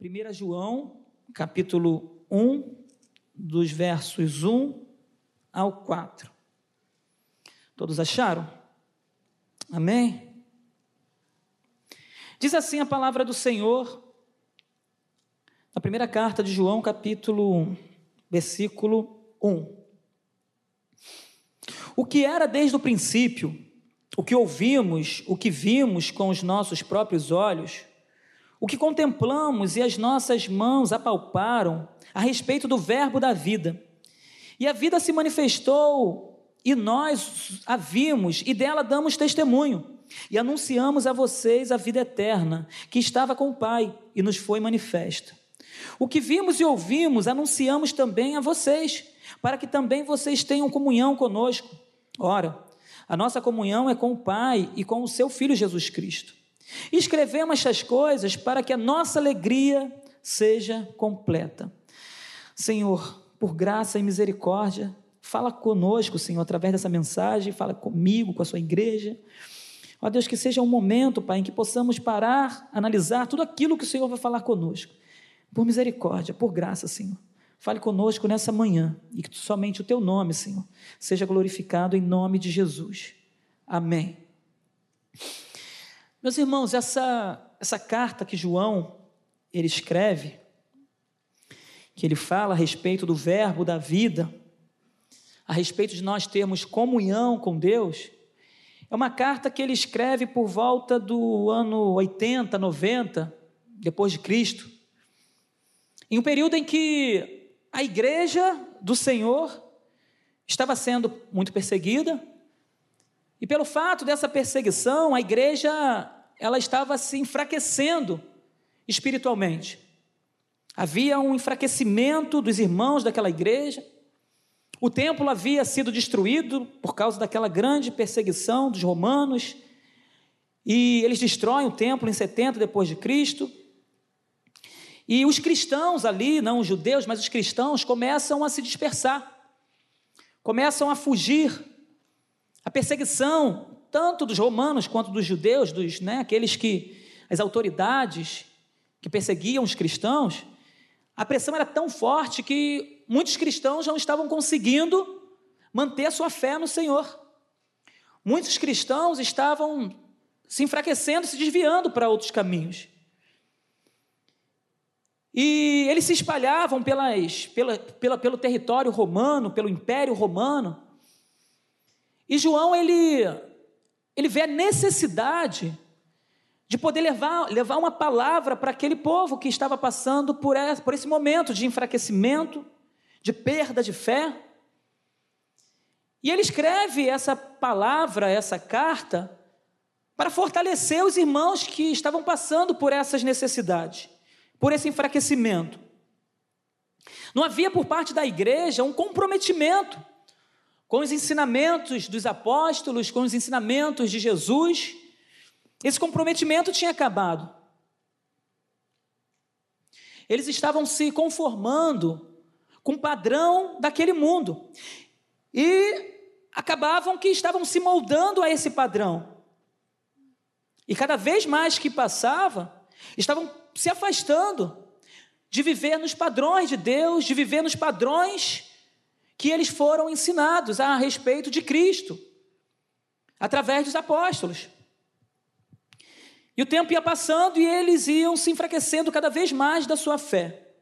1 João, capítulo 1, dos versos 1 ao 4. Todos acharam? Amém? Diz assim a palavra do Senhor, na primeira carta de João, capítulo 1, versículo 1. O que era desde o princípio, o que ouvimos, o que vimos com os nossos próprios olhos, o que contemplamos e as nossas mãos apalparam a respeito do Verbo da vida. E a vida se manifestou e nós a vimos e dela damos testemunho. E anunciamos a vocês a vida eterna, que estava com o Pai e nos foi manifesta. O que vimos e ouvimos, anunciamos também a vocês, para que também vocês tenham comunhão conosco. Ora, a nossa comunhão é com o Pai e com o seu Filho Jesus Cristo. Escrevemos estas coisas para que a nossa alegria seja completa. Senhor, por graça e misericórdia, fala conosco, Senhor, através dessa mensagem, fala comigo, com a sua igreja. Ó Deus, que seja um momento, Pai, em que possamos parar, analisar tudo aquilo que o Senhor vai falar conosco. Por misericórdia, por graça, Senhor. Fale conosco nessa manhã e que somente o teu nome, Senhor, seja glorificado em nome de Jesus. Amém. Meus irmãos, essa, essa carta que João ele escreve, que ele fala a respeito do verbo da vida, a respeito de nós termos comunhão com Deus, é uma carta que ele escreve por volta do ano 80, 90, depois de Cristo, em um período em que a igreja do Senhor estava sendo muito perseguida, e pelo fato dessa perseguição, a igreja ela estava se enfraquecendo espiritualmente. Havia um enfraquecimento dos irmãos daquela igreja. O templo havia sido destruído por causa daquela grande perseguição dos romanos. E eles destroem o templo em 70 depois de Cristo. E os cristãos ali, não os judeus, mas os cristãos começam a se dispersar. Começam a fugir a perseguição, tanto dos romanos quanto dos judeus, dos, né, aqueles que, as autoridades que perseguiam os cristãos, a pressão era tão forte que muitos cristãos não estavam conseguindo manter a sua fé no Senhor. Muitos cristãos estavam se enfraquecendo, se desviando para outros caminhos. E eles se espalhavam pelas, pela, pela, pelo território romano, pelo império romano, e João ele ele vê a necessidade de poder levar, levar uma palavra para aquele povo que estava passando por esse, por esse momento de enfraquecimento, de perda de fé. E ele escreve essa palavra, essa carta, para fortalecer os irmãos que estavam passando por essas necessidades, por esse enfraquecimento. Não havia por parte da igreja um comprometimento com os ensinamentos dos apóstolos, com os ensinamentos de Jesus. Esse comprometimento tinha acabado. Eles estavam se conformando com o padrão daquele mundo e acabavam que estavam se moldando a esse padrão. E cada vez mais que passava, estavam se afastando de viver nos padrões de Deus, de viver nos padrões que eles foram ensinados a respeito de Cristo, através dos apóstolos. E o tempo ia passando e eles iam se enfraquecendo cada vez mais da sua fé.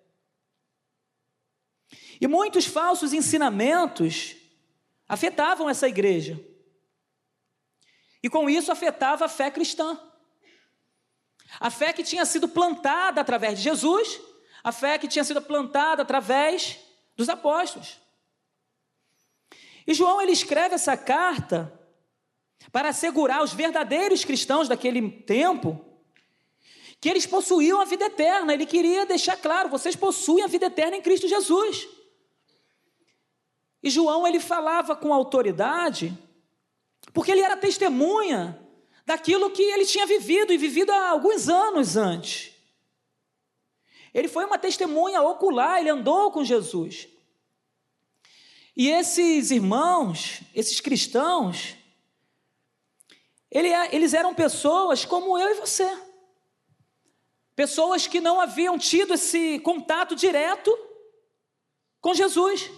E muitos falsos ensinamentos afetavam essa igreja. E com isso afetava a fé cristã. A fé que tinha sido plantada através de Jesus, a fé que tinha sido plantada através dos apóstolos. E João ele escreve essa carta para assegurar os verdadeiros cristãos daquele tempo que eles possuíam a vida eterna. Ele queria deixar claro: vocês possuem a vida eterna em Cristo Jesus. E João ele falava com autoridade, porque ele era testemunha daquilo que ele tinha vivido e vivido há alguns anos antes. Ele foi uma testemunha ocular, ele andou com Jesus. E esses irmãos, esses cristãos, eles eram pessoas como eu e você. Pessoas que não haviam tido esse contato direto com Jesus.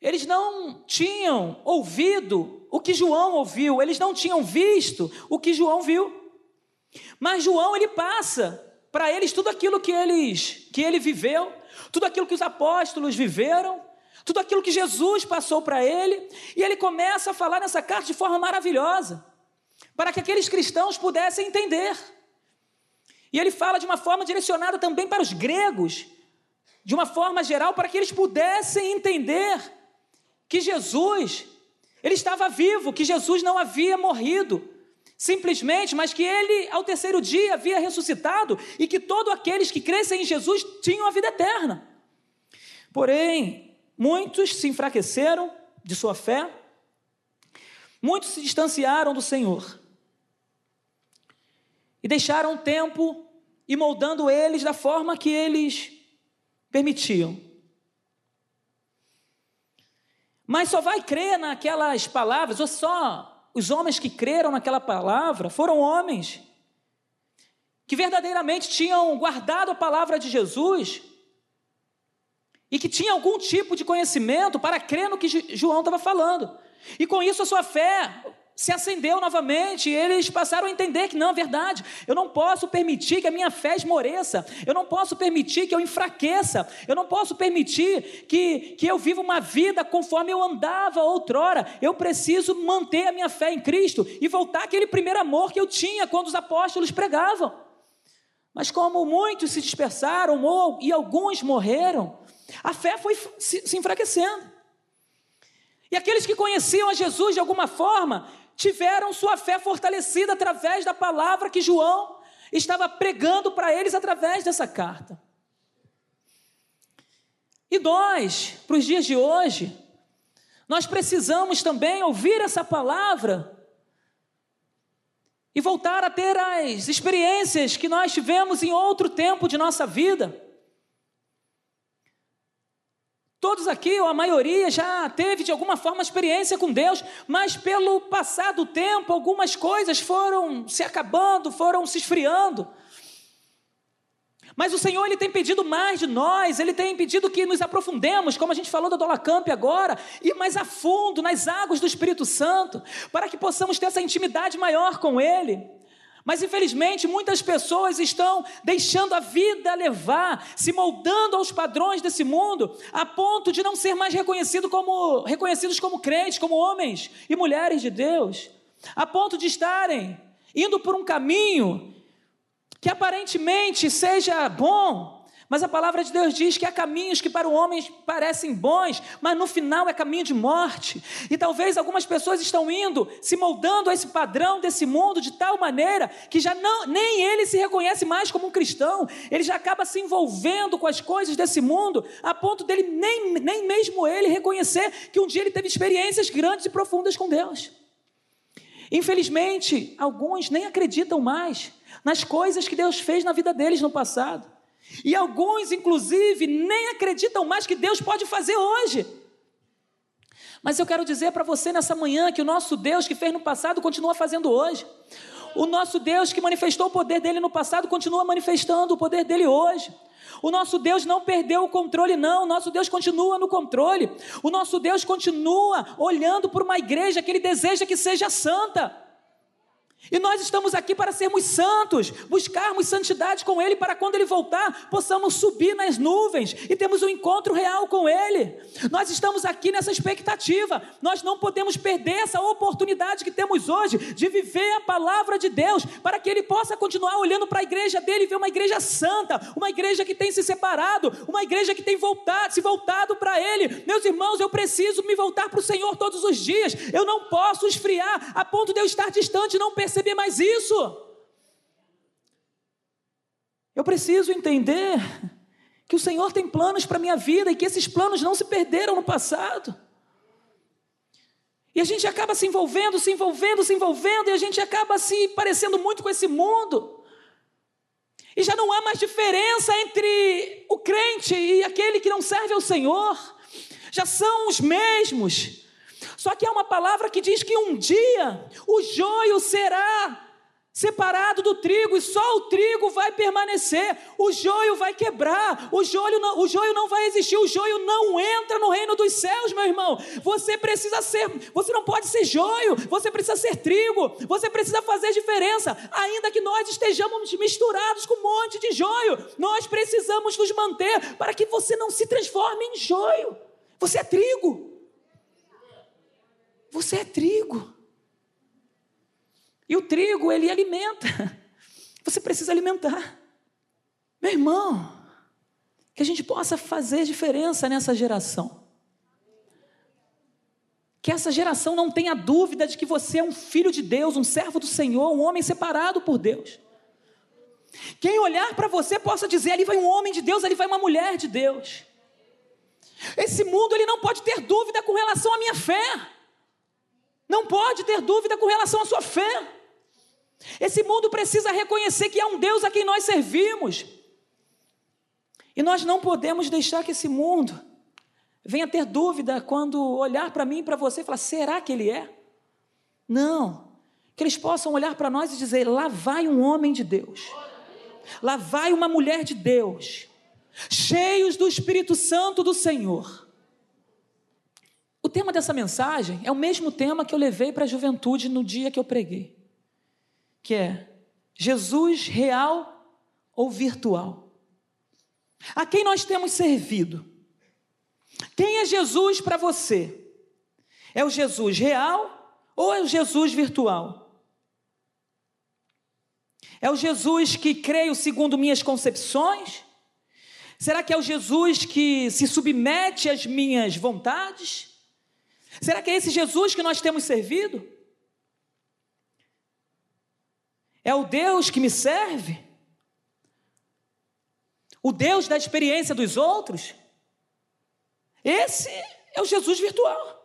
Eles não tinham ouvido o que João ouviu, eles não tinham visto o que João viu. Mas João ele passa para eles tudo aquilo que eles que ele viveu, tudo aquilo que os apóstolos viveram, tudo aquilo que Jesus passou para ele, e ele começa a falar nessa carta de forma maravilhosa, para que aqueles cristãos pudessem entender. E ele fala de uma forma direcionada também para os gregos, de uma forma geral, para que eles pudessem entender que Jesus, ele estava vivo, que Jesus não havia morrido, simplesmente, mas que ele, ao terceiro dia, havia ressuscitado e que todos aqueles que crescem em Jesus tinham a vida eterna. Porém, muitos se enfraqueceram de sua fé, muitos se distanciaram do Senhor e deixaram o tempo e moldando eles da forma que eles permitiam. Mas só vai crer naquelas palavras, ou só os homens que creram naquela palavra foram homens que verdadeiramente tinham guardado a palavra de Jesus e que tinham algum tipo de conhecimento para crer no que João estava falando. E com isso a sua fé se acendeu novamente, e eles passaram a entender que não é verdade. Eu não posso permitir que a minha fé esmoreça, eu não posso permitir que eu enfraqueça, eu não posso permitir que, que eu viva uma vida conforme eu andava outrora. Eu preciso manter a minha fé em Cristo e voltar àquele primeiro amor que eu tinha quando os apóstolos pregavam. Mas como muitos se dispersaram e alguns morreram, a fé foi se, enfraquecendo. E aqueles que conheciam a Jesus de alguma forma tiveram sua fé fortalecida através da palavra que João estava pregando para eles através dessa carta. E nós, para os dias de hoje, nós precisamos também ouvir essa palavra e voltar a ter as experiências que nós tivemos em outro tempo de nossa vida. Todos aqui, ou a maioria, já teve de alguma forma experiência com Deus, mas pelo passar do tempo, algumas coisas foram se acabando, foram se esfriando. Mas o Senhor ele tem pedido mais de nós, ele tem pedido que nos aprofundemos, como a gente falou da Dolacamp agora, e mais a fundo nas águas do Espírito Santo, para que possamos ter essa intimidade maior com Ele. Mas infelizmente muitas pessoas estão deixando a vida levar, se moldando aos padrões desse mundo, a ponto de não ser mais reconhecido como, reconhecidos como crentes, como homens e mulheres de Deus, a ponto de estarem indo por um caminho que aparentemente seja bom, mas a palavra de Deus diz que há caminhos que para o homem parecem bons, mas no final é caminho de morte. E talvez algumas pessoas estão indo, se moldando a esse padrão desse mundo de tal maneira que já não, nem ele se reconhece mais como um cristão. Ele já acaba se envolvendo com as coisas desse mundo, a ponto dele nem, nem mesmo ele reconhecer que um dia ele teve experiências grandes e profundas com Deus. Infelizmente, alguns nem acreditam mais nas coisas que Deus fez na vida deles no passado. E alguns, inclusive, nem acreditam mais que Deus pode fazer hoje. Mas eu quero dizer para você nessa manhã que o nosso Deus que fez no passado continua fazendo hoje. O nosso Deus que manifestou o poder dele no passado continua manifestando o poder dele hoje. O nosso Deus não perdeu o controle, não. O nosso Deus continua no controle. O nosso Deus continua olhando por uma igreja que ele deseja que seja santa. E nós estamos aqui para sermos santos, buscarmos santidade com Ele, para quando Ele voltar, possamos subir nas nuvens e termos um encontro real com Ele. Nós estamos aqui nessa expectativa, nós não podemos perder essa oportunidade que temos hoje de viver a palavra de Deus, para que Ele possa continuar olhando para a igreja dele e ver uma igreja santa, uma igreja que tem se separado, uma igreja que tem voltado, se voltado para Ele. Meus irmãos, eu preciso me voltar para o Senhor todos os dias, eu não posso esfriar a ponto de eu estar distante não perceber perceber mais isso. Eu preciso entender que o Senhor tem planos para a minha vida e que esses planos não se perderam no passado. E a gente acaba se envolvendo, se envolvendo, se envolvendo, e a gente acaba se parecendo muito com esse mundo. E já não há mais diferença entre o crente e aquele que não serve ao Senhor. Já são os mesmos. Só que há uma palavra que diz que um dia o joio será separado do trigo, e só o trigo vai permanecer, o joio vai quebrar, o joio, não, o joio não vai existir, o joio não entra no reino dos céus, meu irmão. Você precisa ser, você não pode ser joio, você precisa ser trigo, você precisa fazer diferença, ainda que nós estejamos misturados com um monte de joio, nós precisamos nos manter para que você não se transforme em joio. Você é trigo. Você é trigo. E o trigo, ele alimenta. Você precisa alimentar. Meu irmão, que a gente possa fazer diferença nessa geração. Que essa geração não tenha dúvida de que você é um filho de Deus, um servo do Senhor, um homem separado por Deus. Quem olhar para você possa dizer: ali vai um homem de Deus, ali vai uma mulher de Deus. Esse mundo ele não pode ter dúvida com relação à minha fé. Não pode ter dúvida com relação à sua fé. Esse mundo precisa reconhecer que há um Deus a quem nós servimos. E nós não podemos deixar que esse mundo venha ter dúvida quando olhar para mim e para você e falar: será que ele é? Não. Que eles possam olhar para nós e dizer: lá vai um homem de Deus, lá vai uma mulher de Deus, cheios do Espírito Santo do Senhor. O tema dessa mensagem é o mesmo tema que eu levei para a juventude no dia que eu preguei que é Jesus real ou virtual? A quem nós temos servido? Quem é Jesus para você? É o Jesus real ou é o Jesus virtual? É o Jesus que creio segundo minhas concepções? Será que é o Jesus que se submete às minhas vontades? Será que é esse Jesus que nós temos servido? É o Deus que me serve? O Deus da experiência dos outros? Esse é o Jesus virtual.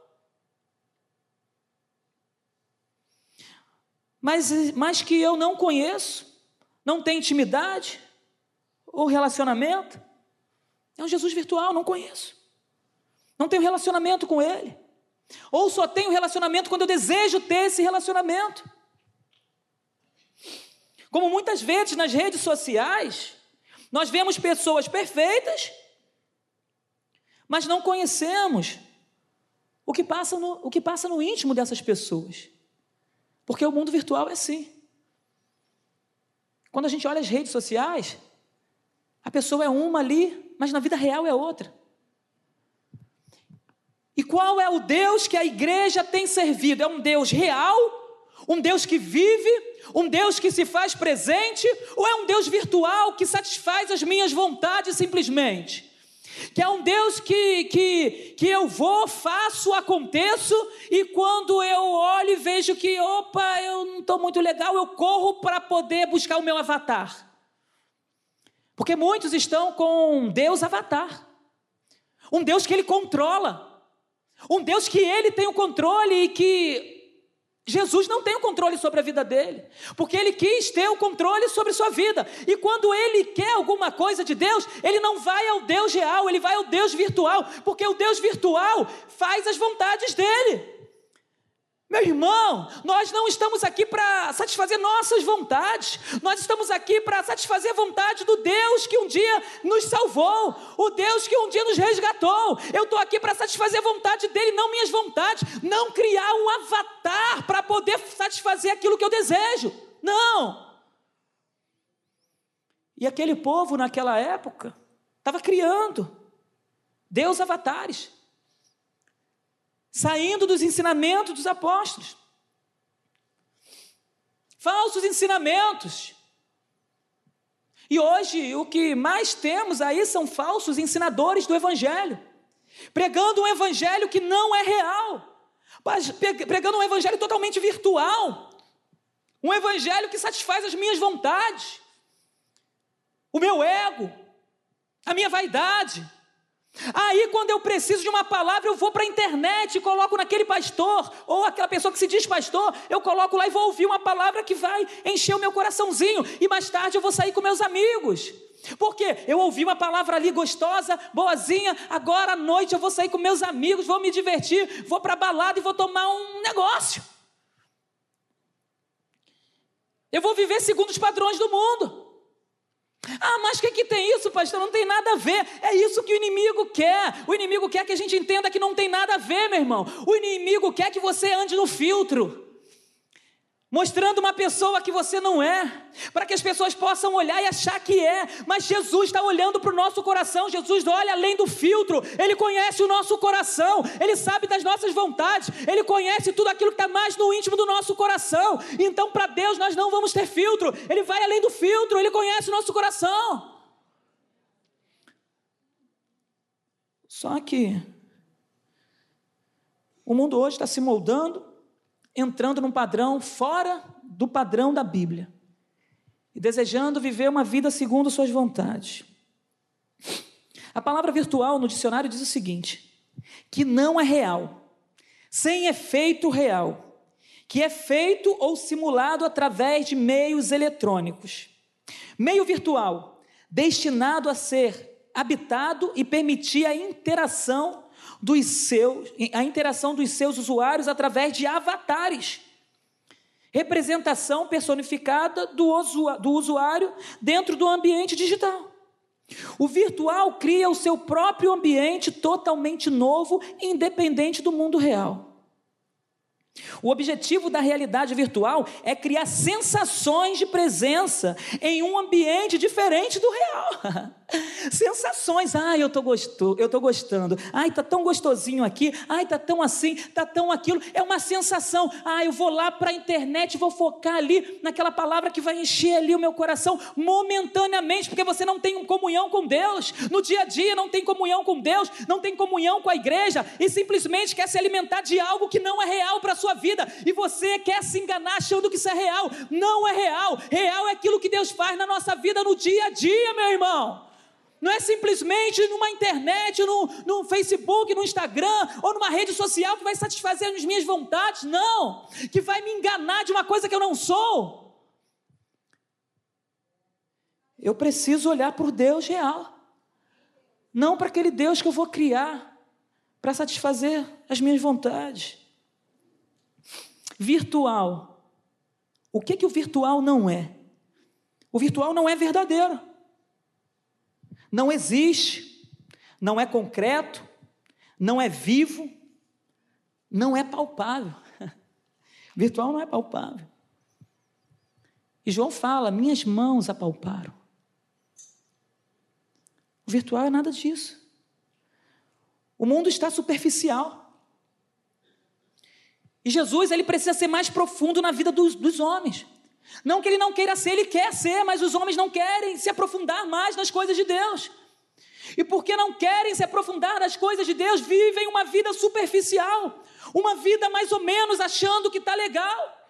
Mas, mas que eu não conheço, não tenho intimidade ou relacionamento, é um Jesus virtual, não conheço. Não tenho relacionamento com Ele. Ou só tenho relacionamento quando eu desejo ter esse relacionamento. Como muitas vezes nas redes sociais, nós vemos pessoas perfeitas, mas não conhecemos o que passa no, o que passa no íntimo dessas pessoas. Porque o mundo virtual é assim. Quando a gente olha as redes sociais, a pessoa é uma ali, mas na vida real é outra. E qual é o Deus que a igreja tem servido? É um Deus real, um Deus que vive, um Deus que se faz presente ou é um Deus virtual que satisfaz as minhas vontades simplesmente? Que é um Deus que, que, que eu vou, faço, aconteço e quando eu olho e vejo que, opa, eu não estou muito legal, eu corro para poder buscar o meu avatar. Porque muitos estão com Deus avatar. Um Deus que ele controla. Um Deus que ele tem o controle e que Jesus não tem o controle sobre a vida dele, porque ele quis ter o controle sobre sua vida. E quando ele quer alguma coisa de Deus, ele não vai ao Deus real, ele vai ao Deus virtual, porque o Deus virtual faz as vontades dele. Meu irmão, nós não estamos aqui para satisfazer nossas vontades, nós estamos aqui para satisfazer a vontade do Deus que um dia nos salvou, o Deus que um dia nos resgatou. Eu estou aqui para satisfazer a vontade dele, não minhas vontades, não criar um avatar para poder satisfazer aquilo que eu desejo. Não! E aquele povo naquela época estava criando Deus avatares saindo dos ensinamentos dos apóstolos. Falsos ensinamentos. E hoje o que mais temos aí são falsos ensinadores do Evangelho, pregando um Evangelho que não é real, pregando um Evangelho totalmente virtual, um Evangelho que satisfaz as minhas vontades, o meu ego, a minha vaidade. Aí, quando eu preciso de uma palavra, eu vou para a internet e coloco naquele pastor, ou aquela pessoa que se diz pastor, eu coloco lá e vou ouvir uma palavra que vai encher o meu coraçãozinho, e mais tarde eu vou sair com meus amigos. Porque eu ouvi uma palavra ali gostosa, boazinha, agora à noite eu vou sair com meus amigos, vou me divertir, vou para a balada e vou tomar um negócio. Eu vou viver segundo os padrões do mundo. Ah, mas o que, que tem isso, pastor? Não tem nada a ver. É isso que o inimigo quer. O inimigo quer que a gente entenda que não tem nada a ver, meu irmão. O inimigo quer que você ande no filtro mostrando uma pessoa que você não é, para que as pessoas possam olhar e achar que é, mas Jesus está olhando para o nosso coração, Jesus olha além do filtro, Ele conhece o nosso coração, Ele sabe das nossas vontades, Ele conhece tudo aquilo que está mais no íntimo do nosso coração, então para Deus nós não vamos ter filtro, Ele vai além do filtro, Ele conhece o nosso coração. Só que o mundo hoje está se moldando, entrando num padrão fora do padrão da Bíblia e desejando viver uma vida segundo suas vontades. A palavra virtual no dicionário diz o seguinte: que não é real, sem efeito real, que é feito ou simulado através de meios eletrônicos. Meio virtual, destinado a ser habitado e permitir a interação dos seus, a interação dos seus usuários através de avatares. Representação personificada do, do usuário dentro do ambiente digital. O virtual cria o seu próprio ambiente totalmente novo, independente do mundo real. O objetivo da realidade virtual é criar sensações de presença em um ambiente diferente do real. sensações, ai, eu tô gostou, eu tô gostando. Ai, tá tão gostosinho aqui. Ai, tá tão assim, tá tão aquilo. É uma sensação. Ai, eu vou lá para a internet, vou focar ali naquela palavra que vai encher ali o meu coração momentaneamente, porque você não tem comunhão com Deus. No dia a dia não tem comunhão com Deus, não tem comunhão com a igreja e simplesmente quer se alimentar de algo que não é real para sua vida e você quer se enganar achando que isso é real. Não é real. Real é aquilo que Deus faz na nossa vida no dia a dia, meu irmão. Não é simplesmente numa internet, no, no Facebook, no Instagram ou numa rede social que vai satisfazer as minhas vontades, não. Que vai me enganar de uma coisa que eu não sou. Eu preciso olhar para o Deus real, não para aquele Deus que eu vou criar para satisfazer as minhas vontades virtual. O que que o virtual não é? O virtual não é verdadeiro. Não existe, não é concreto, não é vivo, não é palpável. Virtual não é palpável. E João fala: minhas mãos apalparam. O virtual é nada disso. O mundo está superficial. E Jesus, ele precisa ser mais profundo na vida dos, dos homens. Não que ele não queira ser, ele quer ser, mas os homens não querem se aprofundar mais nas coisas de Deus. E porque não querem se aprofundar nas coisas de Deus, vivem uma vida superficial, uma vida mais ou menos achando que está legal.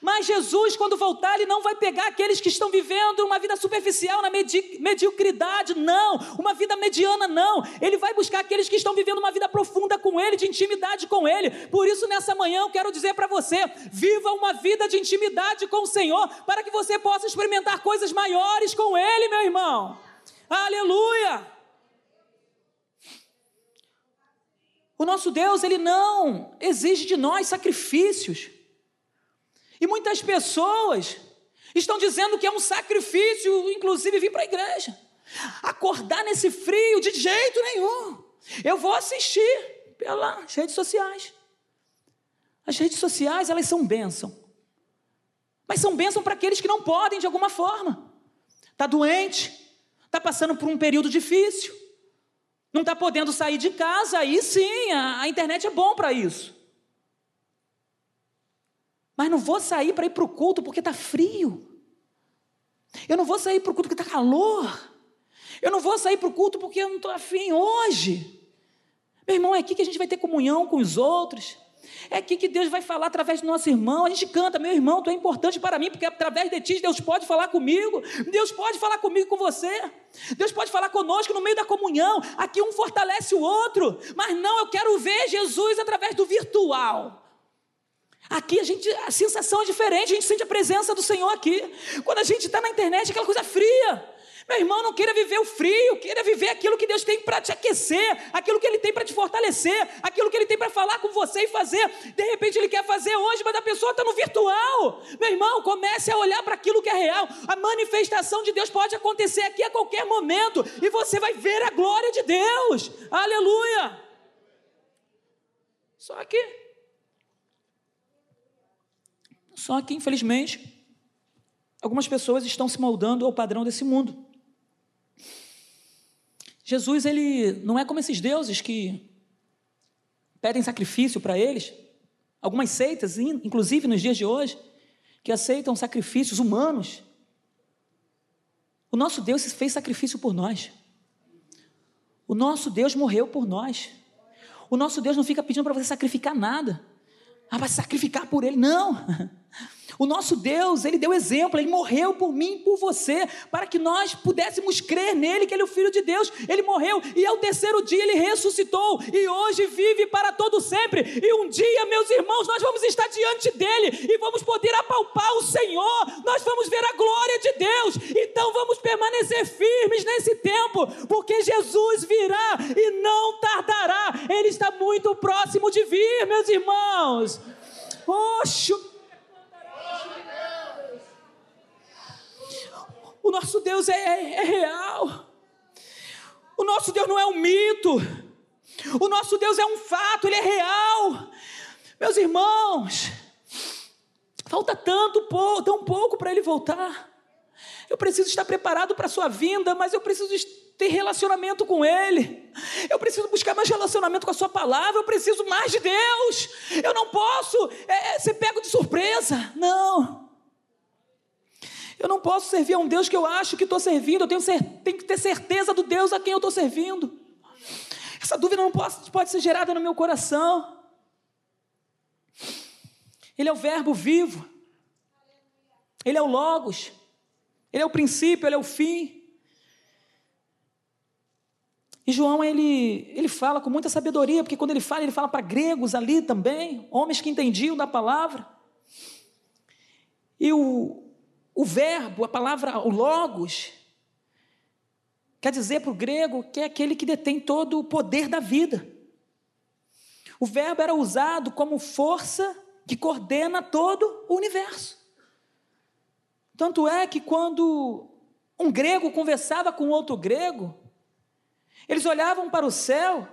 Mas Jesus, quando voltar, ele não vai pegar aqueles que estão vivendo uma vida superficial, na medi mediocridade, não, uma vida mediana, não. Ele vai buscar aqueles que estão vivendo uma vida profunda com Ele, de intimidade com Ele. Por isso, nessa manhã, eu quero dizer para você: viva uma vida de intimidade com o Senhor, para que você possa experimentar coisas maiores com Ele, meu irmão. Aleluia! O nosso Deus, ele não exige de nós sacrifícios. E muitas pessoas estão dizendo que é um sacrifício, inclusive, vir para a igreja. Acordar nesse frio de jeito nenhum. Eu vou assistir pelas redes sociais. As redes sociais, elas são bênção. Mas são bênção para aqueles que não podem de alguma forma. Está doente, está passando por um período difícil, não está podendo sair de casa, aí sim, a, a internet é bom para isso. Mas não vou sair para ir para o culto porque está frio. Eu não vou sair para o culto porque está calor. Eu não vou sair para o culto porque eu não estou afim hoje. Meu irmão, é aqui que a gente vai ter comunhão com os outros. É aqui que Deus vai falar através do nosso irmão. A gente canta, meu irmão, tu é importante para mim, porque através de ti Deus pode falar comigo. Deus pode falar comigo com você. Deus pode falar conosco no meio da comunhão. Aqui um fortalece o outro. Mas não, eu quero ver Jesus através do virtual. Aqui a gente, a sensação é diferente, a gente sente a presença do Senhor aqui. Quando a gente está na internet, aquela coisa fria. Meu irmão, não queira viver o frio, queira viver aquilo que Deus tem para te aquecer, aquilo que Ele tem para te fortalecer, aquilo que Ele tem para falar com você e fazer. De repente Ele quer fazer hoje, mas a pessoa está no virtual. Meu irmão, comece a olhar para aquilo que é real. A manifestação de Deus pode acontecer aqui a qualquer momento e você vai ver a glória de Deus. Aleluia! Só que, só que infelizmente, algumas pessoas estão se moldando ao padrão desse mundo. Jesus, ele não é como esses deuses que pedem sacrifício para eles. Algumas seitas, inclusive nos dias de hoje, que aceitam sacrifícios humanos. O nosso Deus fez sacrifício por nós. O nosso Deus morreu por nós. O nosso Deus não fica pedindo para você sacrificar nada. Ah, vai sacrificar por Ele. Não. O nosso Deus, Ele deu exemplo, Ele morreu por mim e por você, para que nós pudéssemos crer nele, que Ele é o Filho de Deus. Ele morreu e ao terceiro dia Ele ressuscitou e hoje vive para todo sempre. E um dia, meus irmãos, nós vamos estar diante dEle e vamos poder apalpar o Senhor, nós vamos ver a glória de Deus. Então vamos permanecer firmes nesse tempo, porque Jesus virá e não tardará. Ele está muito próximo de vir, meus irmãos. Oxo! O nosso Deus é, é, é real. O nosso Deus não é um mito. O nosso Deus é um fato, ele é real. Meus irmãos, falta tanto, tão pouco para ele voltar. Eu preciso estar preparado para a sua vinda, mas eu preciso ter relacionamento com Ele. Eu preciso buscar mais relacionamento com a Sua palavra. Eu preciso mais de Deus. Eu não posso é, é ser pego de surpresa. Não. Eu não posso servir a um Deus que eu acho que estou servindo, eu tenho, tenho, que ter certeza do Deus a quem eu estou servindo. Essa dúvida não pode, pode ser gerada no meu coração. Ele é o Verbo vivo, Ele é o Logos, Ele é o princípio, Ele é o fim. E João, ele, ele fala com muita sabedoria, porque quando ele fala, ele fala para gregos ali também, homens que entendiam da palavra. E o, o verbo, a palavra o logos, quer dizer para o grego que é aquele que detém todo o poder da vida. O verbo era usado como força que coordena todo o universo. Tanto é que quando um grego conversava com outro grego, eles olhavam para o céu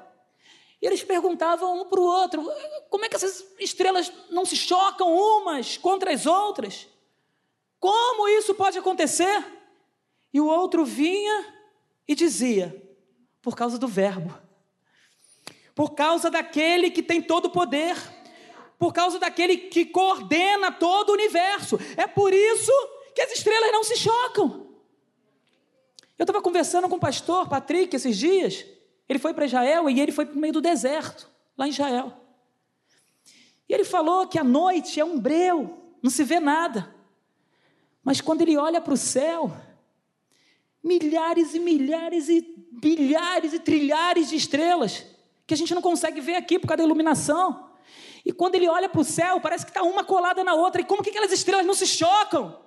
e eles perguntavam um para o outro: como é que essas estrelas não se chocam umas contra as outras? Como isso pode acontecer? E o outro vinha e dizia: por causa do Verbo, por causa daquele que tem todo o poder, por causa daquele que coordena todo o universo. É por isso que as estrelas não se chocam. Eu estava conversando com o pastor Patrick esses dias. Ele foi para Israel e ele foi para o meio do deserto, lá em Israel. E ele falou que a noite é um breu, não se vê nada. Mas quando ele olha para o céu, milhares e milhares e bilhares e trilhares de estrelas que a gente não consegue ver aqui por causa da iluminação. E quando ele olha para o céu, parece que está uma colada na outra. E como que aquelas estrelas não se chocam?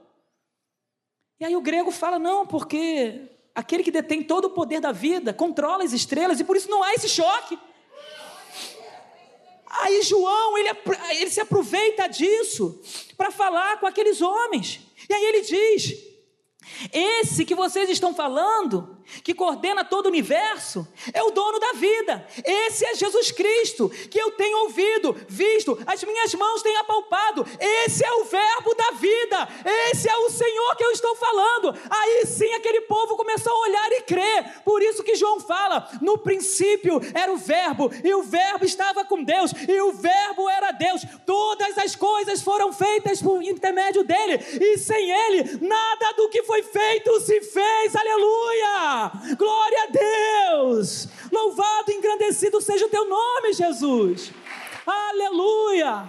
E aí o grego fala: não, porque aquele que detém todo o poder da vida controla as estrelas e por isso não há esse choque. Aí João, ele, ele se aproveita disso para falar com aqueles homens. E aí ele diz: esse que vocês estão falando, que coordena todo o universo, é o dono da vida. Esse é Jesus Cristo, que eu tenho ouvido, visto, as minhas mãos têm apalpado. Esse é o Verbo da vida. Esse é o Senhor que eu estou falando. Aí sim aquele povo começou a olhar e crer. Por isso que João fala: no princípio era o Verbo, e o Verbo estava com Deus, e o Verbo era Deus. Todas as coisas foram feitas por intermédio dele, e sem ele, nada do que foi feito se fez. Aleluia! Glória a Deus! Louvado e engrandecido seja o teu nome, Jesus! Aleluia!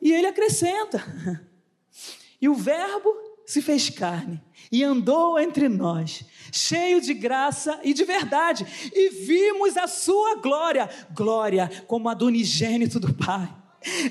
E ele acrescenta: E o Verbo se fez carne e andou entre nós, cheio de graça e de verdade, e vimos a sua glória, glória como a do unigênito do Pai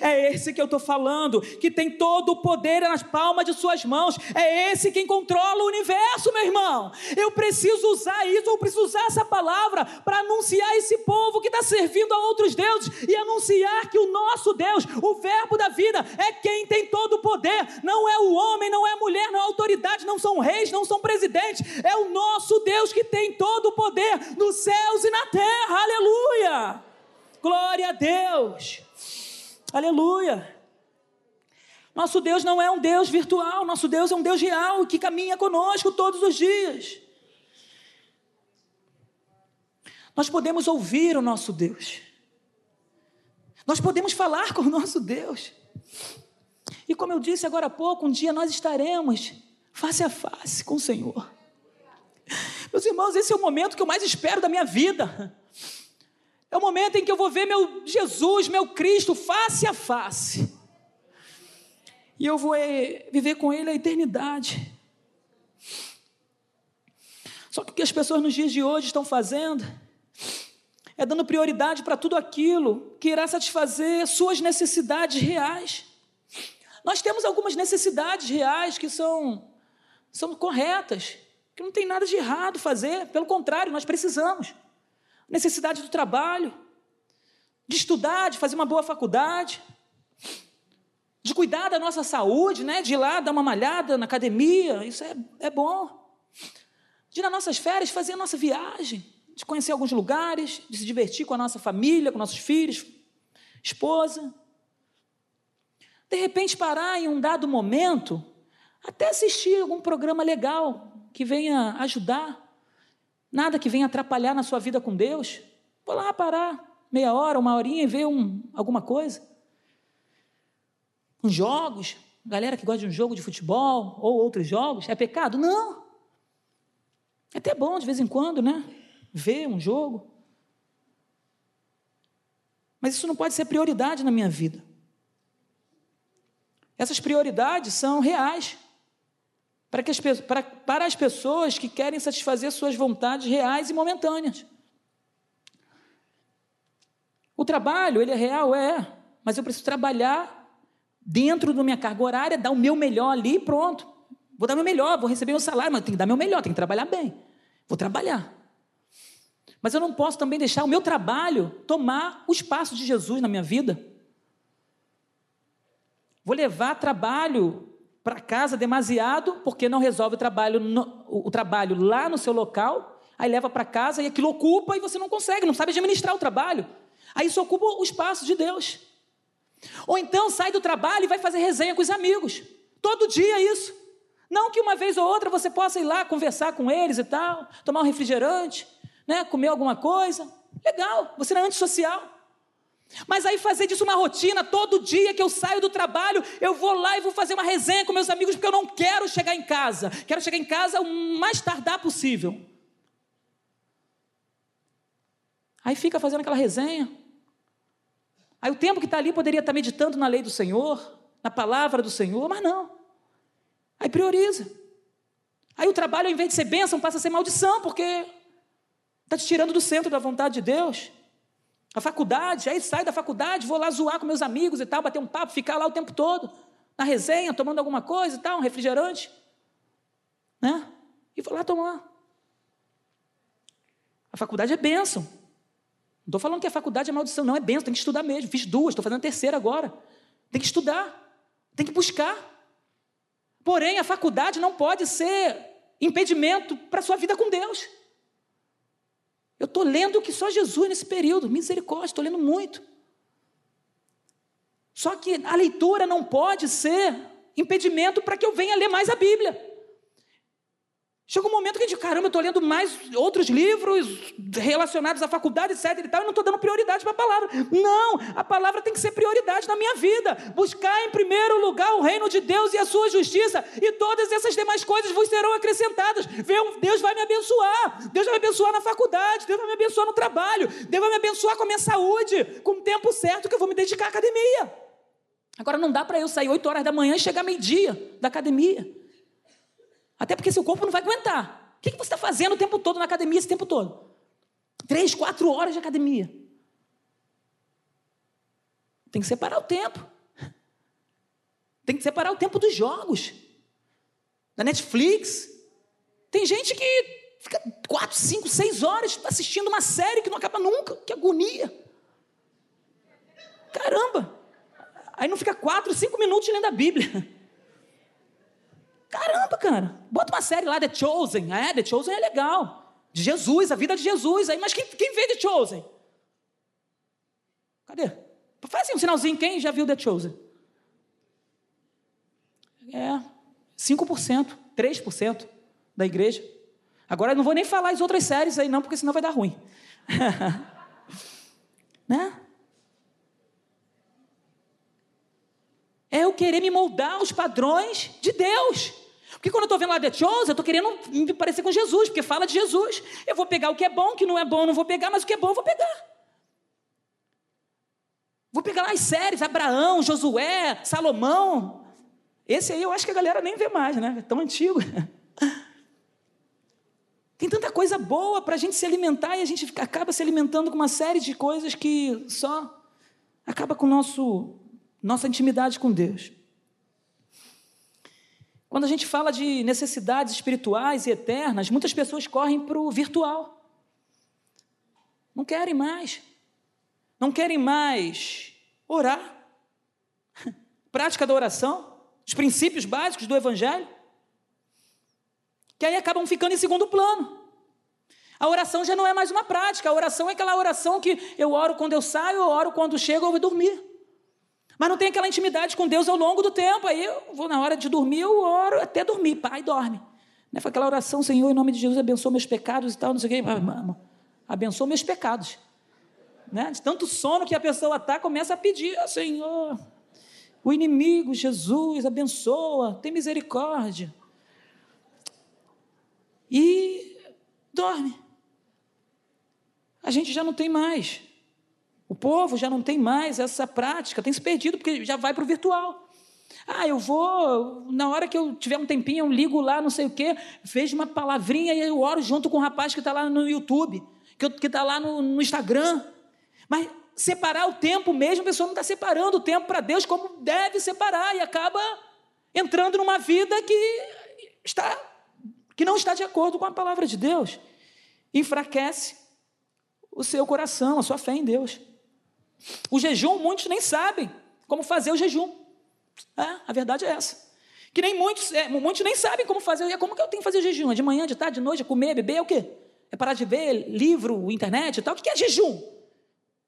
É esse que eu estou falando, que tem todo o poder nas palmas de suas mãos. É esse quem controla o universo, meu irmão. Eu preciso usar isso, eu preciso usar essa palavra para anunciar esse povo que está servindo a outros deuses e anunciar que o nosso Deus, o Verbo da vida, é quem tem todo o poder. Não é o homem, não é a mulher, não é a autoridade, não são reis, não são presidentes. É o nosso Deus que tem todo o poder nos céus e na terra. Aleluia! Glória a Deus! Aleluia! Nosso Deus não é um Deus virtual, nosso Deus é um Deus real que caminha conosco todos os dias. Nós podemos ouvir o nosso Deus, nós podemos falar com o nosso Deus. E como eu disse agora há pouco, um dia nós estaremos face a face com o Senhor. Meus irmãos, esse é o momento que eu mais espero da minha vida. É o momento em que eu vou ver meu Jesus, meu Cristo, face a face. E eu vou é, viver com Ele a eternidade. Só que o que as pessoas nos dias de hoje estão fazendo é dando prioridade para tudo aquilo que irá satisfazer suas necessidades reais. Nós temos algumas necessidades reais que são, são corretas, que não tem nada de errado fazer, pelo contrário, nós precisamos necessidade do trabalho, de estudar, de fazer uma boa faculdade, de cuidar da nossa saúde, né? de ir lá dar uma malhada na academia, isso é, é bom. De ir nas nossas férias fazer a nossa viagem, de conhecer alguns lugares, de se divertir com a nossa família, com nossos filhos, esposa. De repente parar em um dado momento, até assistir algum programa legal que venha ajudar nada que venha atrapalhar na sua vida com Deus, vou lá parar meia hora, uma horinha e ver um, alguma coisa. Uns jogos, galera que gosta de um jogo de futebol ou outros jogos, é pecado? Não. É até bom de vez em quando, né? Ver um jogo. Mas isso não pode ser prioridade na minha vida. Essas prioridades são reais para, que as, para, para as pessoas que querem satisfazer suas vontades reais e momentâneas. O trabalho, ele é real? É, mas eu preciso trabalhar dentro da minha carga horária, dar o meu melhor ali e pronto. Vou dar meu melhor, vou receber meu salário, mas tem que dar meu melhor, tem que trabalhar bem. Vou trabalhar. Mas eu não posso também deixar o meu trabalho tomar o espaço de Jesus na minha vida. Vou levar trabalho para casa demasiado, porque não resolve o trabalho, no, o trabalho lá no seu local, aí leva para casa e aquilo ocupa e você não consegue, não sabe administrar o trabalho. Aí isso ocupa o espaço de Deus. Ou então sai do trabalho e vai fazer resenha com os amigos. Todo dia isso. Não que uma vez ou outra você possa ir lá conversar com eles e tal, tomar um refrigerante, né, comer alguma coisa. Legal, você não é antissocial. Mas aí fazer disso uma rotina, todo dia que eu saio do trabalho, eu vou lá e vou fazer uma resenha com meus amigos, porque eu não quero chegar em casa. Quero chegar em casa o mais tardar possível. Aí fica fazendo aquela resenha. Aí o tempo que está ali poderia estar tá meditando na lei do Senhor, na palavra do Senhor, mas não. Aí prioriza. Aí o trabalho, ao invés de ser bênção, passa a ser maldição, porque está te tirando do centro da vontade de Deus. A faculdade, aí sai da faculdade, vou lá zoar com meus amigos e tal, bater um papo, ficar lá o tempo todo, na resenha, tomando alguma coisa e tal, um refrigerante. Né? E vou lá tomar. A faculdade é bênção. Não estou falando que a faculdade é maldição, não, é bênção, tem que estudar mesmo. Fiz duas, estou fazendo a terceira agora. Tem que estudar, tem que buscar. Porém, a faculdade não pode ser impedimento para a sua vida com Deus. Eu estou lendo que só Jesus nesse período, misericórdia, estou lendo muito. Só que a leitura não pode ser impedimento para que eu venha ler mais a Bíblia. Chega um momento que a gente, caramba, eu estou lendo mais outros livros relacionados à faculdade, etc. e tal, e não estou dando prioridade para a palavra. Não, a palavra tem que ser prioridade na minha vida. Buscar em primeiro lugar o reino de Deus e a sua justiça, e todas essas demais coisas vos serão acrescentadas. Deus vai me abençoar, Deus vai me abençoar na faculdade, Deus vai me abençoar no trabalho, Deus vai me abençoar com a minha saúde, com o tempo certo que eu vou me dedicar à academia. Agora não dá para eu sair 8 horas da manhã e chegar meio-dia da academia. Até porque seu corpo não vai aguentar. O que você está fazendo o tempo todo na academia, esse tempo todo? Três, quatro horas de academia. Tem que separar o tempo. Tem que separar o tempo dos jogos. Da Netflix. Tem gente que fica quatro, cinco, seis horas assistindo uma série que não acaba nunca. Que agonia. Caramba! Aí não fica quatro, cinco minutos lendo a Bíblia. Caramba, cara. Bota uma série lá, The Chosen. É, The Chosen é legal. De Jesus, a vida de Jesus. Aí, mas quem, quem vê The Chosen? Cadê? Faz assim um sinalzinho. Quem já viu The Chosen? É, 5%, 3% da igreja. Agora eu não vou nem falar as outras séries aí, não, porque senão vai dar ruim. né? É eu querer me moldar aos padrões de Deus. Porque quando eu estou vendo lá The Chosen, eu estou querendo me parecer com Jesus, porque fala de Jesus. Eu vou pegar o que é bom, o que não é bom, não vou pegar, mas o que é bom eu vou pegar. Vou pegar lá as séries, Abraão, Josué, Salomão. Esse aí eu acho que a galera nem vê mais, né? É tão antigo. Tem tanta coisa boa para a gente se alimentar e a gente acaba se alimentando com uma série de coisas que só acaba com nosso, nossa intimidade com Deus. Quando a gente fala de necessidades espirituais e eternas, muitas pessoas correm para o virtual. Não querem mais. Não querem mais orar. Prática da oração, os princípios básicos do Evangelho que aí acabam ficando em segundo plano. A oração já não é mais uma prática, a oração é aquela oração que eu oro quando eu saio, eu oro quando chego, eu vou dormir. Mas não tem aquela intimidade com Deus ao longo do tempo. Aí eu vou na hora de dormir, eu oro até dormir. Pai, dorme. Né? Foi aquela oração, Senhor, em nome de Jesus, abençoa meus pecados e tal, não sei o quê. Abençoa meus pecados. Né? De tanto sono que a pessoa está, começa a pedir, oh, Senhor, o inimigo, Jesus, abençoa, tem misericórdia e dorme. A gente já não tem mais. O povo já não tem mais essa prática, tem se perdido, porque já vai para o virtual. Ah, eu vou, na hora que eu tiver um tempinho, eu ligo lá, não sei o quê, vejo uma palavrinha e eu oro junto com o rapaz que está lá no YouTube, que está lá no, no Instagram. Mas separar o tempo mesmo, a pessoa não está separando o tempo para Deus como deve separar e acaba entrando numa vida que está que não está de acordo com a palavra de Deus, enfraquece o seu coração, a sua fé em Deus. O jejum, muitos nem sabem como fazer o jejum. É, a verdade é essa. Que nem muitos, é, muitos nem sabem como fazer. É como que eu tenho que fazer o jejum? É de manhã, de tarde, de noite, é comer, beber, é o quê? É parar de ver livro, internet e tal. O que é jejum?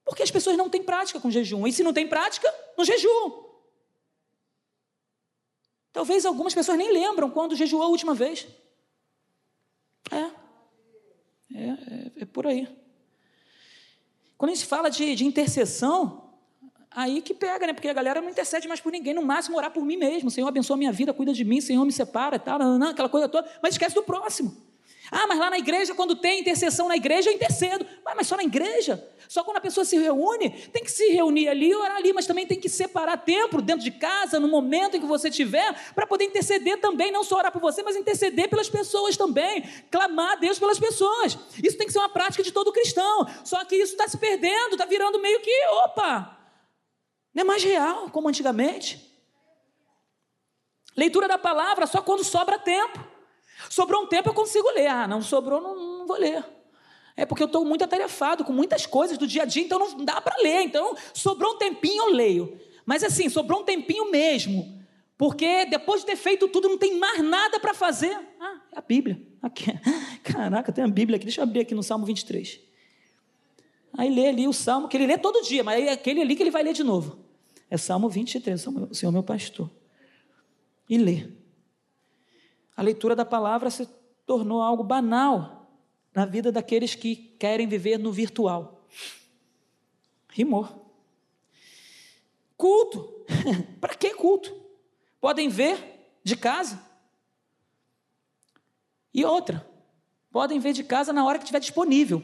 Porque as pessoas não têm prática com jejum. E se não tem prática, no jejum. Talvez algumas pessoas nem lembram quando jejuou a última vez. É. É, é, é por aí. Quando a gente fala de, de intercessão, aí que pega, né? Porque a galera não intercede mais por ninguém, no máximo orar por mim mesmo. Senhor, abençoa a minha vida, cuida de mim, Senhor, me separa tal, não, não, aquela coisa toda, mas esquece do próximo. Ah, mas lá na igreja, quando tem intercessão na igreja, eu intercedo. Mas só na igreja? Só quando a pessoa se reúne? Tem que se reunir ali orar ali, mas também tem que separar tempo dentro de casa, no momento em que você estiver, para poder interceder também, não só orar por você, mas interceder pelas pessoas também, clamar a Deus pelas pessoas. Isso tem que ser uma prática de todo cristão. Só que isso está se perdendo, está virando meio que, opa, não é mais real como antigamente. Leitura da palavra só quando sobra tempo. Sobrou um tempo, eu consigo ler. Ah, não sobrou, não, não vou ler. É porque eu estou muito atarefado com muitas coisas do dia a dia, então não dá para ler. Então, sobrou um tempinho, eu leio. Mas assim, sobrou um tempinho mesmo. Porque depois de ter feito tudo, não tem mais nada para fazer. Ah, é a Bíblia. Aqui. Caraca, tem a Bíblia aqui. Deixa eu abrir aqui no Salmo 23. Aí lê ali o Salmo, que ele lê todo dia, mas é aquele ali que ele vai ler de novo. É Salmo 23, o Senhor meu pastor. E lê a leitura da palavra se tornou algo banal na vida daqueles que querem viver no virtual. Rimou. Culto. Para que culto? Podem ver de casa. E outra, podem ver de casa na hora que estiver disponível.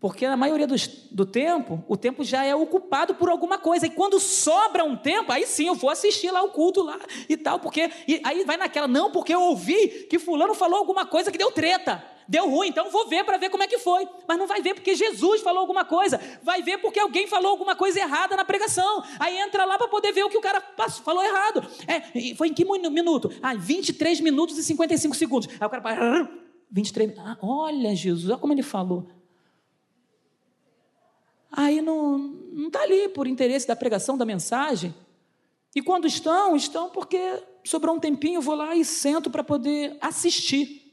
Porque na maioria dos, do tempo, o tempo já é ocupado por alguma coisa. E quando sobra um tempo, aí sim eu vou assistir lá o culto lá e tal. Porque e aí vai naquela, não, porque eu ouvi que fulano falou alguma coisa que deu treta. Deu ruim, então vou ver para ver como é que foi. Mas não vai ver porque Jesus falou alguma coisa. Vai ver porque alguém falou alguma coisa errada na pregação. Aí entra lá para poder ver o que o cara passou, falou errado. É, foi em que minuto? Ah, 23 minutos e 55 segundos. Aí o cara 23. Ah, olha, Jesus, olha como ele falou. Aí não está ali por interesse da pregação, da mensagem. E quando estão, estão porque sobrou um tempinho, vou lá e sento para poder assistir.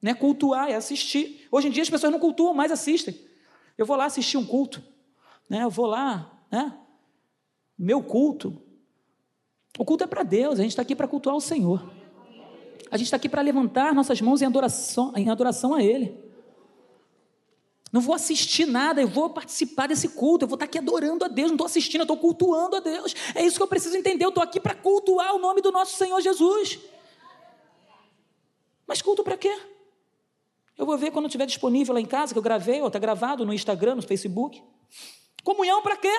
Né? Cultuar é assistir. Hoje em dia as pessoas não cultuam, mais assistem. Eu vou lá assistir um culto. Né? Eu vou lá, né? Meu culto. O culto é para Deus, a gente está aqui para cultuar o Senhor. A gente está aqui para levantar nossas mãos em adoração, em adoração a Ele. Não vou assistir nada, eu vou participar desse culto, eu vou estar aqui adorando a Deus, não estou assistindo, eu estou cultuando a Deus. É isso que eu preciso entender, eu estou aqui para cultuar o nome do nosso Senhor Jesus. Mas culto para quê? Eu vou ver quando estiver disponível lá em casa, que eu gravei, ou está gravado no Instagram, no Facebook. Comunhão para quê?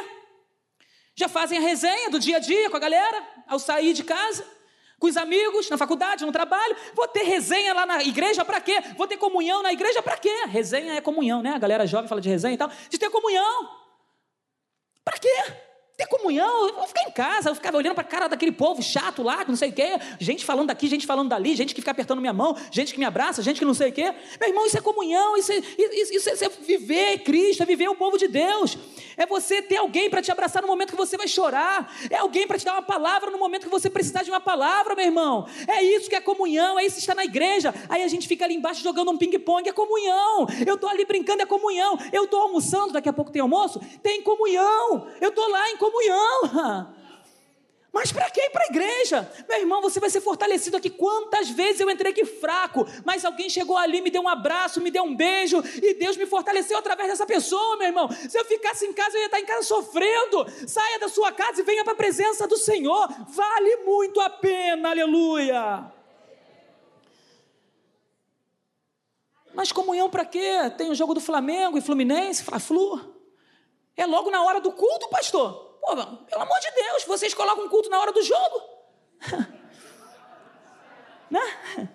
Já fazem a resenha do dia a dia com a galera, ao sair de casa com os amigos, na faculdade, no trabalho. Vou ter resenha lá na igreja para quê? Vou ter comunhão na igreja para quê? Resenha é comunhão, né? A galera jovem fala de resenha e tal. De ter comunhão. Para quê? Ter comunhão, eu vou ficar em casa, eu ficava olhando para a cara daquele povo chato lá, não sei o quê, gente falando daqui, gente falando dali, gente que fica apertando minha mão, gente que me abraça, gente que não sei o quê. Meu irmão, isso é comunhão, isso é, isso é, isso é viver Cristo, é viver o povo de Deus. É você ter alguém para te abraçar no momento que você vai chorar, é alguém para te dar uma palavra no momento que você precisar de uma palavra, meu irmão. É isso que é comunhão, é isso que está na igreja. Aí a gente fica ali embaixo jogando um ping-pong, é comunhão. Eu estou ali brincando, é comunhão. Eu estou almoçando, daqui a pouco tem almoço, tem comunhão. Eu estou lá em comunhão comunhão. Mas para quê? Para a igreja. Meu irmão, você vai ser fortalecido aqui. Quantas vezes eu entrei aqui fraco, mas alguém chegou ali, me deu um abraço, me deu um beijo, e Deus me fortaleceu através dessa pessoa, meu irmão. Se eu ficasse em casa, eu ia estar em casa sofrendo. Saia da sua casa e venha para a presença do Senhor. Vale muito a pena, aleluia. Mas comunhão para quê? Tem o jogo do Flamengo e Fluminense, Fla-Flu. É logo na hora do culto, pastor. Pô, pelo amor de Deus, vocês colocam culto na hora do jogo. né?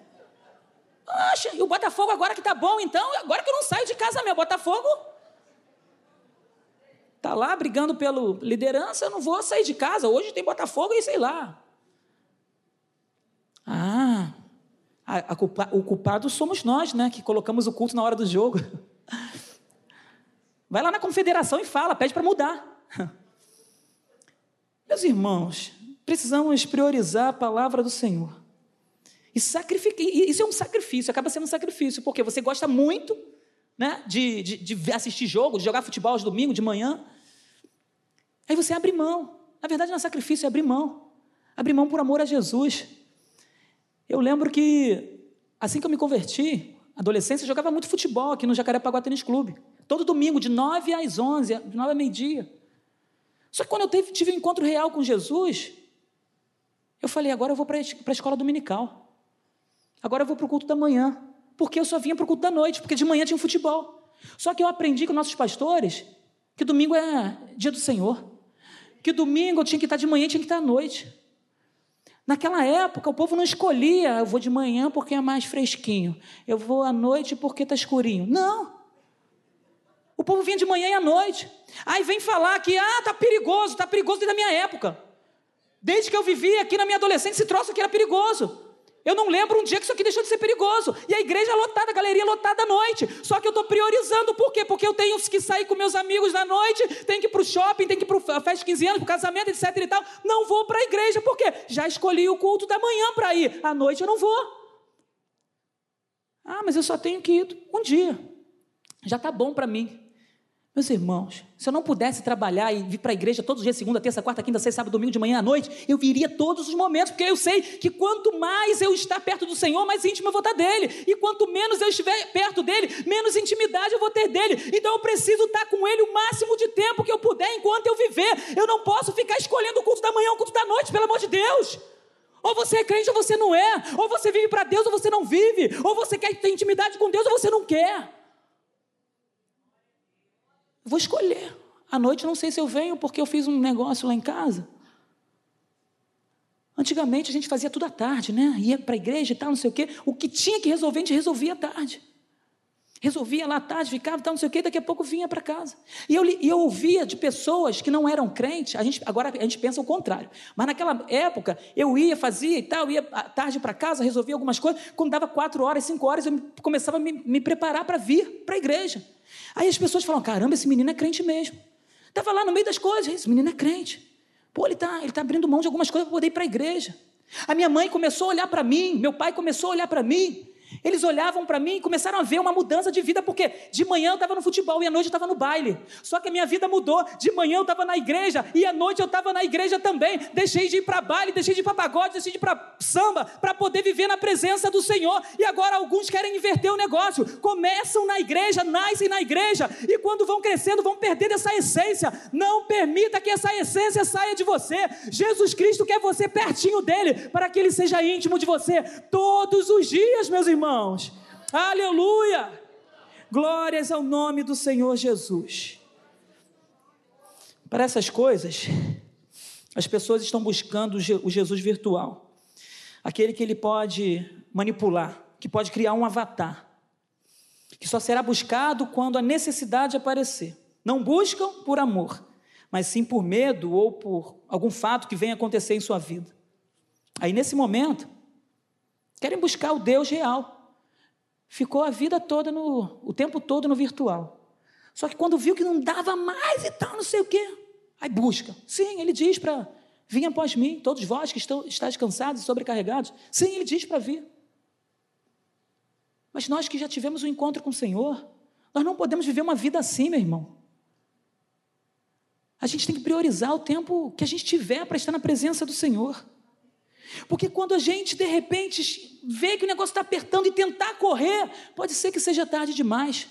Poxa, e o Botafogo agora que tá bom, então, agora que eu não saio de casa meu, Botafogo tá lá brigando pela liderança, eu não vou sair de casa. Hoje tem Botafogo e sei lá. Ah, a, a culpa, o culpado somos nós, né? Que colocamos o culto na hora do jogo. Vai lá na confederação e fala, pede para mudar. Meus irmãos, precisamos priorizar a palavra do Senhor. E sacrificar, isso é um sacrifício, acaba sendo um sacrifício, porque você gosta muito né, de, de, de assistir jogo, de jogar futebol aos domingos, de manhã. Aí você abre mão. Na verdade, não é sacrifício, é abrir mão. Abrir mão por amor a Jesus. Eu lembro que, assim que eu me converti, adolescência, eu jogava muito futebol aqui no Jacarepaguá Tênis Clube. Todo domingo, de 9 às 11, de 9 a meio-dia. Só que quando eu tive, um encontro real com Jesus, eu falei: agora eu vou para a escola dominical. Agora eu vou para o culto da manhã. Porque eu só vinha para o culto da noite, porque de manhã tinha um futebol. Só que eu aprendi com nossos pastores que domingo é dia do Senhor. Que domingo eu tinha que estar de manhã e tinha que estar à noite. Naquela época, o povo não escolhia, eu vou de manhã porque é mais fresquinho, eu vou à noite porque está escurinho. Não. O povo vinha de manhã e à noite. Aí vem falar que, ah, tá perigoso, tá perigoso desde a minha época. Desde que eu vivi aqui na minha adolescência, esse troço aqui era perigoso. Eu não lembro um dia que isso aqui deixou de ser perigoso. E a igreja lotada, a galeria lotada à noite. Só que eu estou priorizando, por quê? Porque eu tenho que sair com meus amigos na noite, tenho que ir para o shopping, tenho que ir para a festa de 15 anos, para o casamento, etc e tal. Não vou para a igreja, por quê? Já escolhi o culto da manhã para ir. À noite eu não vou. Ah, mas eu só tenho que ir um dia. Já está bom para mim. Meus irmãos, se eu não pudesse trabalhar e vir para a igreja todos os dias, segunda, terça, quarta, quinta, sexta, sábado, domingo, de manhã à noite, eu viria todos os momentos, porque eu sei que quanto mais eu estar perto do Senhor, mais íntimo eu vou estar dele. E quanto menos eu estiver perto dele, menos intimidade eu vou ter dele. Então eu preciso estar com ele o máximo de tempo que eu puder enquanto eu viver. Eu não posso ficar escolhendo o culto da manhã ou o culto da noite, pelo amor de Deus. Ou você é crente ou você não é. Ou você vive para Deus ou você não vive. Ou você quer ter intimidade com Deus ou você não quer. Vou escolher. À noite não sei se eu venho porque eu fiz um negócio lá em casa. Antigamente a gente fazia tudo à tarde, né? Ia para a igreja e tal, não sei o quê. O que tinha que resolver, a gente resolvia à tarde. Resolvia lá tarde, ficava, tal, não sei o quê, daqui a pouco vinha para casa. E eu, eu ouvia de pessoas que não eram crentes, a gente, agora a gente pensa o contrário. Mas naquela época, eu ia, fazia e tal, ia à tarde para casa, resolvia algumas coisas. Quando dava quatro horas, cinco horas, eu começava a me, me preparar para vir para a igreja. Aí as pessoas falam: caramba, esse menino é crente mesmo. Estava lá no meio das coisas, esse menino é crente. Pô, ele está ele tá abrindo mão de algumas coisas para poder ir para a igreja. A minha mãe começou a olhar para mim, meu pai começou a olhar para mim. Eles olhavam para mim e começaram a ver uma mudança de vida, porque de manhã eu estava no futebol e à noite eu estava no baile. Só que a minha vida mudou. De manhã eu estava na igreja e à noite eu estava na igreja também. Deixei de ir para baile, deixei de ir para pagode, deixei de ir para samba, para poder viver na presença do Senhor. E agora alguns querem inverter o negócio. Começam na igreja, nascem na igreja e quando vão crescendo vão perdendo essa essência. Não permita que essa essência saia de você. Jesus Cristo quer você pertinho dele para que ele seja íntimo de você todos os dias, meus irmãos irmãos. Aleluia! Glórias ao nome do Senhor Jesus. Para essas coisas, as pessoas estão buscando o Jesus virtual, aquele que ele pode manipular, que pode criar um avatar, que só será buscado quando a necessidade aparecer. Não buscam por amor, mas sim por medo ou por algum fato que venha acontecer em sua vida. Aí nesse momento, querem buscar o Deus real ficou a vida toda no, o tempo todo no virtual. Só que quando viu que não dava mais e tal, não sei o quê, aí busca. Sim, ele diz para vir após mim, todos vós que estão estáis cansados e sobrecarregados. Sim, ele diz para vir. Mas nós que já tivemos um encontro com o Senhor, nós não podemos viver uma vida assim, meu irmão. A gente tem que priorizar o tempo que a gente tiver para estar na presença do Senhor. Porque quando a gente de repente vê que o negócio está apertando e tentar correr, pode ser que seja tarde demais.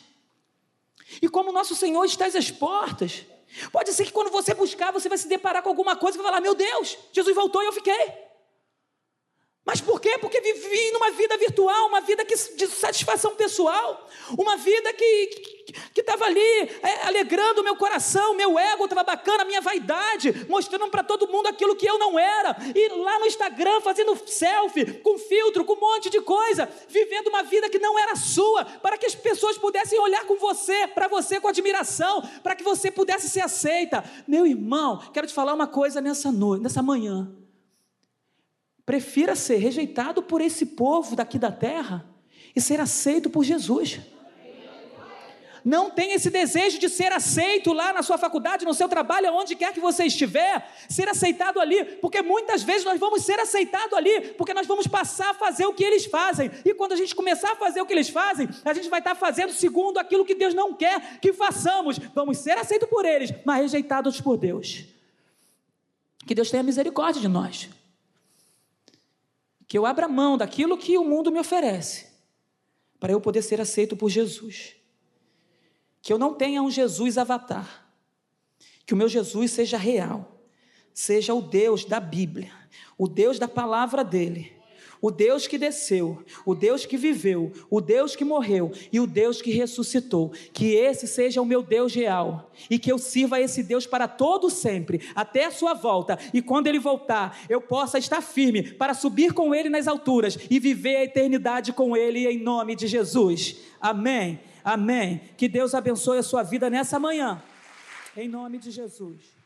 E como o nosso Senhor está às portas, pode ser que quando você buscar, você vai se deparar com alguma coisa e vai falar: Meu Deus, Jesus voltou e eu fiquei. Mas por quê? Porque vivi numa vida virtual, uma vida que, de satisfação pessoal, uma vida que estava ali é, alegrando o meu coração, meu ego estava bacana, minha vaidade, mostrando para todo mundo aquilo que eu não era, e lá no Instagram fazendo selfie, com filtro, com um monte de coisa, vivendo uma vida que não era sua, para que as pessoas pudessem olhar com você, para você com admiração, para que você pudesse ser aceita. Meu irmão, quero te falar uma coisa nessa noite, nessa manhã. Prefira ser rejeitado por esse povo daqui da terra e ser aceito por Jesus. Não tenha esse desejo de ser aceito lá na sua faculdade, no seu trabalho, onde quer que você estiver, ser aceitado ali, porque muitas vezes nós vamos ser aceitados ali, porque nós vamos passar a fazer o que eles fazem, e quando a gente começar a fazer o que eles fazem, a gente vai estar fazendo segundo aquilo que Deus não quer que façamos, vamos ser aceitos por eles, mas rejeitados por Deus. Que Deus tenha misericórdia de nós que eu abra mão daquilo que o mundo me oferece, para eu poder ser aceito por Jesus. Que eu não tenha um Jesus avatar, que o meu Jesus seja real, seja o Deus da Bíblia, o Deus da palavra dele o Deus que desceu, o Deus que viveu, o Deus que morreu e o Deus que ressuscitou. Que esse seja o meu Deus real e que eu sirva a esse Deus para todo sempre, até a sua volta. E quando ele voltar, eu possa estar firme para subir com ele nas alturas e viver a eternidade com ele em nome de Jesus. Amém. Amém. Que Deus abençoe a sua vida nessa manhã. Em nome de Jesus.